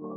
欢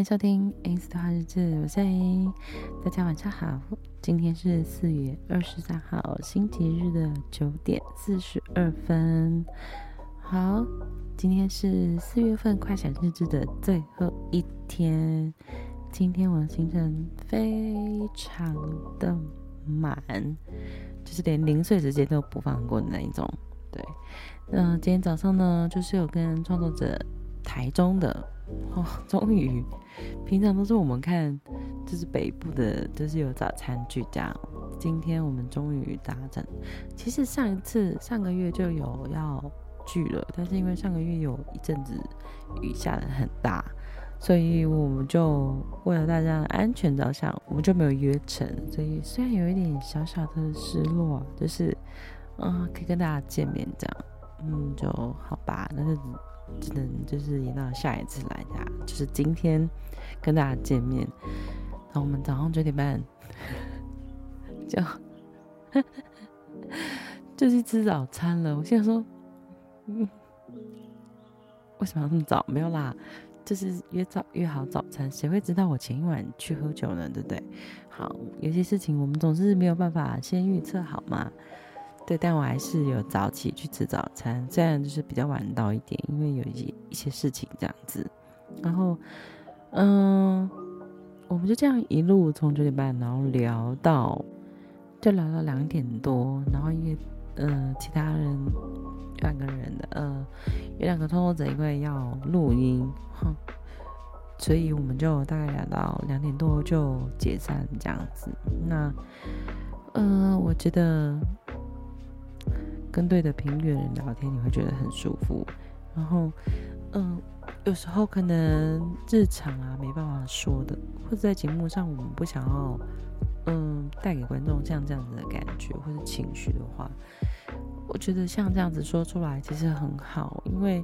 迎收听《A 的话日志》，我是 A，大家晚上好。今天是四月二十三号星期日的九点四十二分。好，今天是四月份快闪日志的最后一天。今天我的行程非常的满，就是连零碎时间都不放过的那一种。对，嗯、呃，今天早上呢，就是有跟创作者台中的。哦，终于，平常都是我们看，就是北部的，就是有早餐聚这样。今天我们终于达成。其实上一次上个月就有要聚了，但是因为上个月有一阵子雨下的很大，所以我们就为了大家的安全着想，我们就没有约成。所以虽然有一点小小的失落，就是，嗯，可以跟大家见面这样，嗯，就好吧，那就。只能就是延到下一次来呀，就是今天跟大家见面。然后我们早上九点半 就 就去吃早餐了。我现在说，嗯，为什么要这么早？没有啦，就是约早约好早餐，谁会知道我前一晚去喝酒呢？对不对？好，有些事情我们总是没有办法先预测好嘛。对，但我还是有早起去吃早餐，虽然就是比较晚到一点，因为有一些一些事情这样子。然后，嗯，我们就这样一路从九点半，然后聊到，就聊到两点多。然后因为，嗯，其他人两个人的，呃，有两个创作者因为要录音，哼，所以我们就大概聊到两点多就解散这样子。那，嗯，我觉得。跟对的频率的人聊天，你会觉得很舒服。然后，嗯，有时候可能日常啊没办法说的，或者在节目上我们不想要，嗯，带给观众像这样子的感觉或者情绪的话，我觉得像这样子说出来其实很好，因为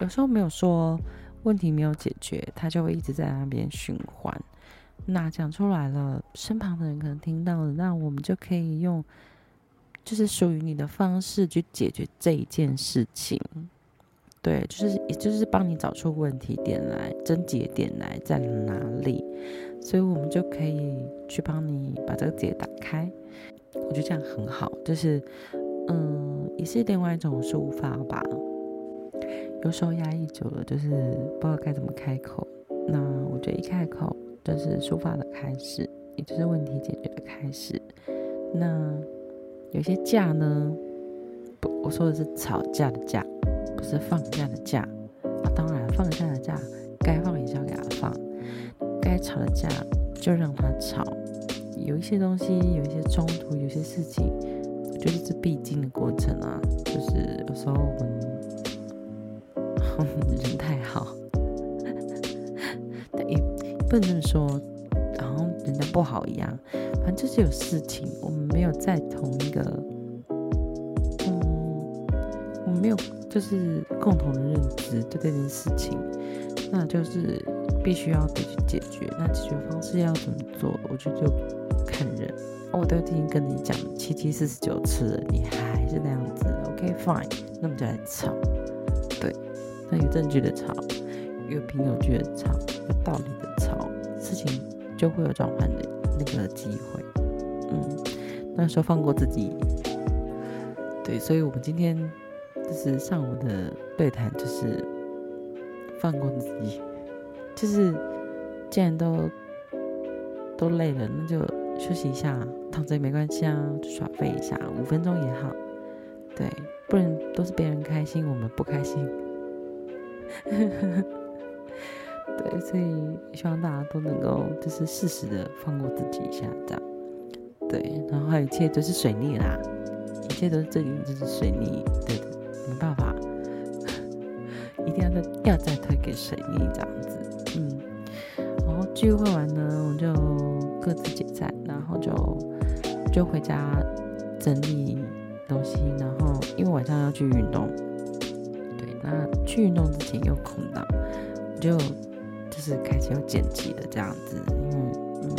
有时候没有说，问题没有解决，它就会一直在那边循环。那讲出来了，身旁的人可能听到了，那我们就可以用。就是属于你的方式去解决这一件事情，对，就是也就是帮你找出问题点来，症结点来在哪里，所以我们就可以去帮你把这个结打开。我觉得这样很好，就是嗯，也是另外一种抒发吧。有时候压抑久了，就是不知道该怎么开口。那我觉得一开口就是抒发的开始，也就是问题解决的开始。那。有些假呢，不，我说的是吵架的架，不是放假的假。啊，当然，放假的假该放也是要给他放，该吵的架就让他吵。有一些东西，有一些冲突，有些事情，就是这必经的过程啊。就是有时候我们 人太好，但也不能这么说，好像人家不好一样。反正就是有事情，我们没有在同一个，嗯，我们没有就是共同的认知对这件事情，那就是必须要得去解决。那解决方式要怎么做？我觉得就看人。我都已经跟你讲七七四十九次了，你还是那样子。OK fine，那我们就来吵。对，那有证据的吵，有凭有据的吵，有道理的吵，事情就会有转换的。那个机会，嗯，那时候放过自己，对，所以我们今天就是上午的对谈，就是放过自己，就是既然都都累了，那就休息一下，躺着也没关系啊，就耍废一下，五分钟也好，对，不然都是别人开心，我们不开心。对，所以希望大家都能够就是适时的放过自己一下，这样。对，然后还有一切都是水逆啦，一切都是这里就是水逆，对的，没办法，一定要再要再推给水逆这样子。嗯，然后聚会完呢，我就各自解散，然后就就回家整理东西，然后因为晚上要去运动，对，那去运动之前又空档，就。就是开始要剪辑了这样子，因为嗯，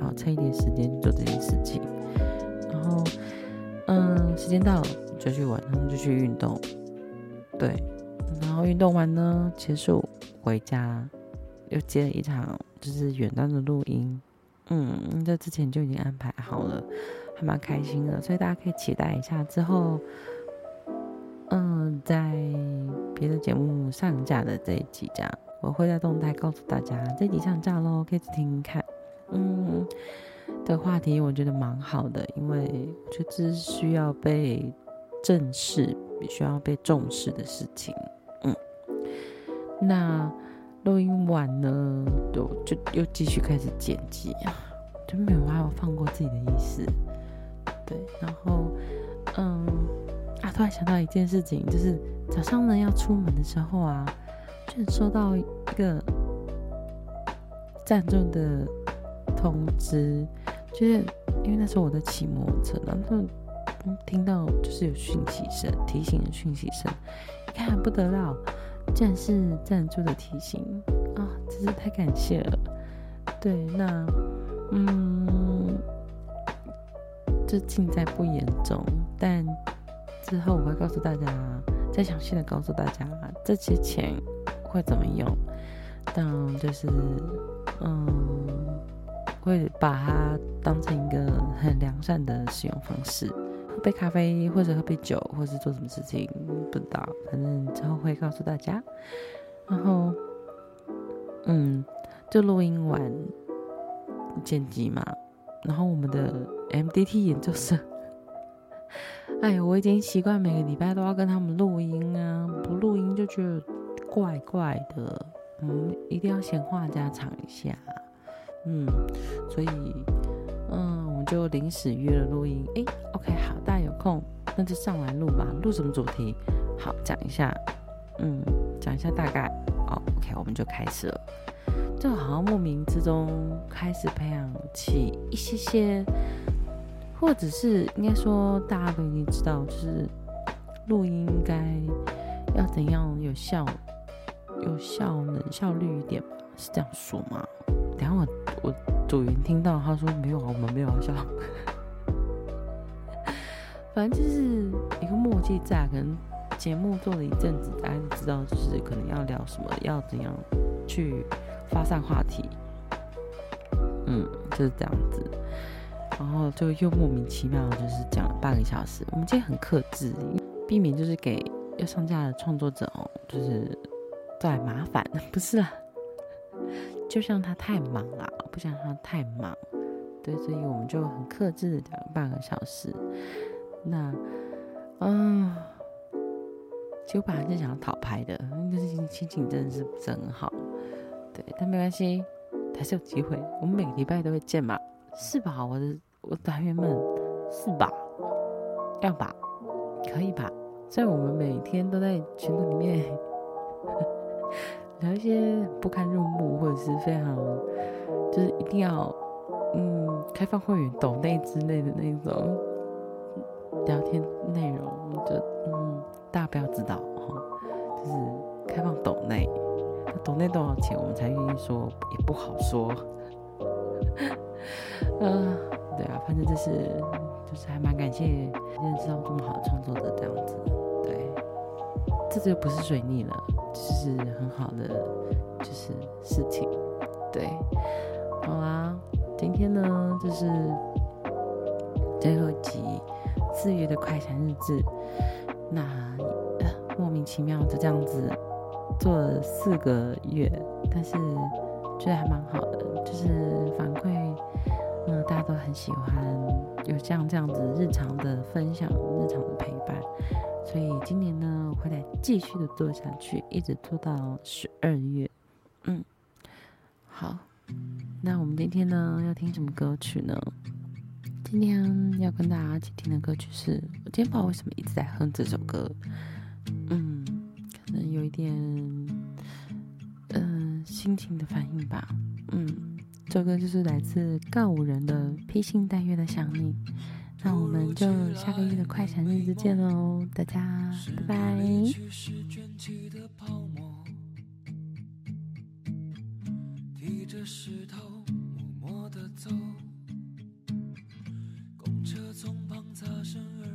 好，趁一点时间做这件事情，然后嗯，时间到了就去玩，然后就去运动，对，然后运动完呢，结束回家，又接了一场就是远端的录音，嗯，这之前就已经安排好了，还蛮开心的，所以大家可以期待一下之后。嗯，在别的节目上架的这一集，这样我会在动态告诉大家这一集上架喽，可以去听听看。嗯，的话题我觉得蛮好的，因为我觉得这是需要被正视、需要被重视的事情。嗯，那录音完呢，就就又继续开始剪辑啊，就没有还有放过自己的意思。对，然后嗯。啊！突然想到一件事情，就是早上呢要出门的时候啊，就收到一个赞助的通知，就是因为那时候我在骑摩托车，然后听到就是有讯息声，提醒的讯息声，一看不得了，竟然是赞助的提醒啊！真是太感谢了。对，那嗯，这尽在不言中，但。之后我会告诉大家，再详细的告诉大家这些钱会怎么用。但就是，嗯，会把它当成一个很良善的使用方式，喝杯咖啡或者喝杯酒，或是做什么事情不知道，反正之后会告诉大家。然后，嗯，就录音完剪辑嘛，然后我们的 MDT 研究生。哎，我已经习惯每个礼拜都要跟他们录音啊，不录音就觉得怪怪的。嗯，一定要闲话家常一下。嗯，所以，嗯，我们就临时约了录音。哎，OK，好，大家有空那就上来录吧。录什么主题？好，讲一下。嗯，讲一下大概。哦，OK，我们就开始了。就好像莫名之中开始培养起一些些。或者是应该说，大家都已经知道，就是录音应该要怎样有效、有效能、效率一点吧？是这样说吗？等下我我组员听到他说没有啊，我们没有效。反正就是一个默契在，可能节目做了一阵子，大家就知道就是可能要聊什么，要怎样去发散话题。嗯，就是这样子。然后就又莫名其妙，就是讲了半个小时。我们今天很克制，避免就是给要上架的创作者哦，就是带来麻烦。不是啊，就像他太忙了，不想他太忙，对，所以我们就很克制的讲半个小时。那，嗯，其实我本来是想要讨牌的，就是心情真的是不是很好，对，但没关系，还是有机会。我们每个礼拜都会见嘛。是吧？我的我团员们，是吧？要吧？可以吧？所以我们每天都在群里面 聊一些不堪入目，或者是非常就是一定要嗯开放会员抖内之类的那种聊天内容，就嗯大家不要知道哈，就是开放抖内，抖内多少钱我们才愿意说，也不好说。嗯，对啊，反正就是就是还蛮感谢认识到这么好的创作者这样子，对，这就不是水逆了，就是很好的就是事情，对，好啦，今天呢就是最后集四月的快闪日志，那、莫名其妙就这样子做了四个月，但是觉得还蛮好的，就是反馈。嗯，大家都很喜欢有像这样子日常的分享、日常的陪伴，所以今年呢，我会再继续的做下去，一直做到十二月。嗯，好，那我们今天呢要听什么歌曲呢？今天要跟大家一起听的歌曲是，我今天不知道为什么一直在哼这首歌，嗯，可能有一点，嗯、心情的反应吧，嗯。这首歌就是来自告五人的《披星戴月的想你》，那我们就下个月的快闪日子见喽，大家拜拜。石头默默地走，公车从旁擦身而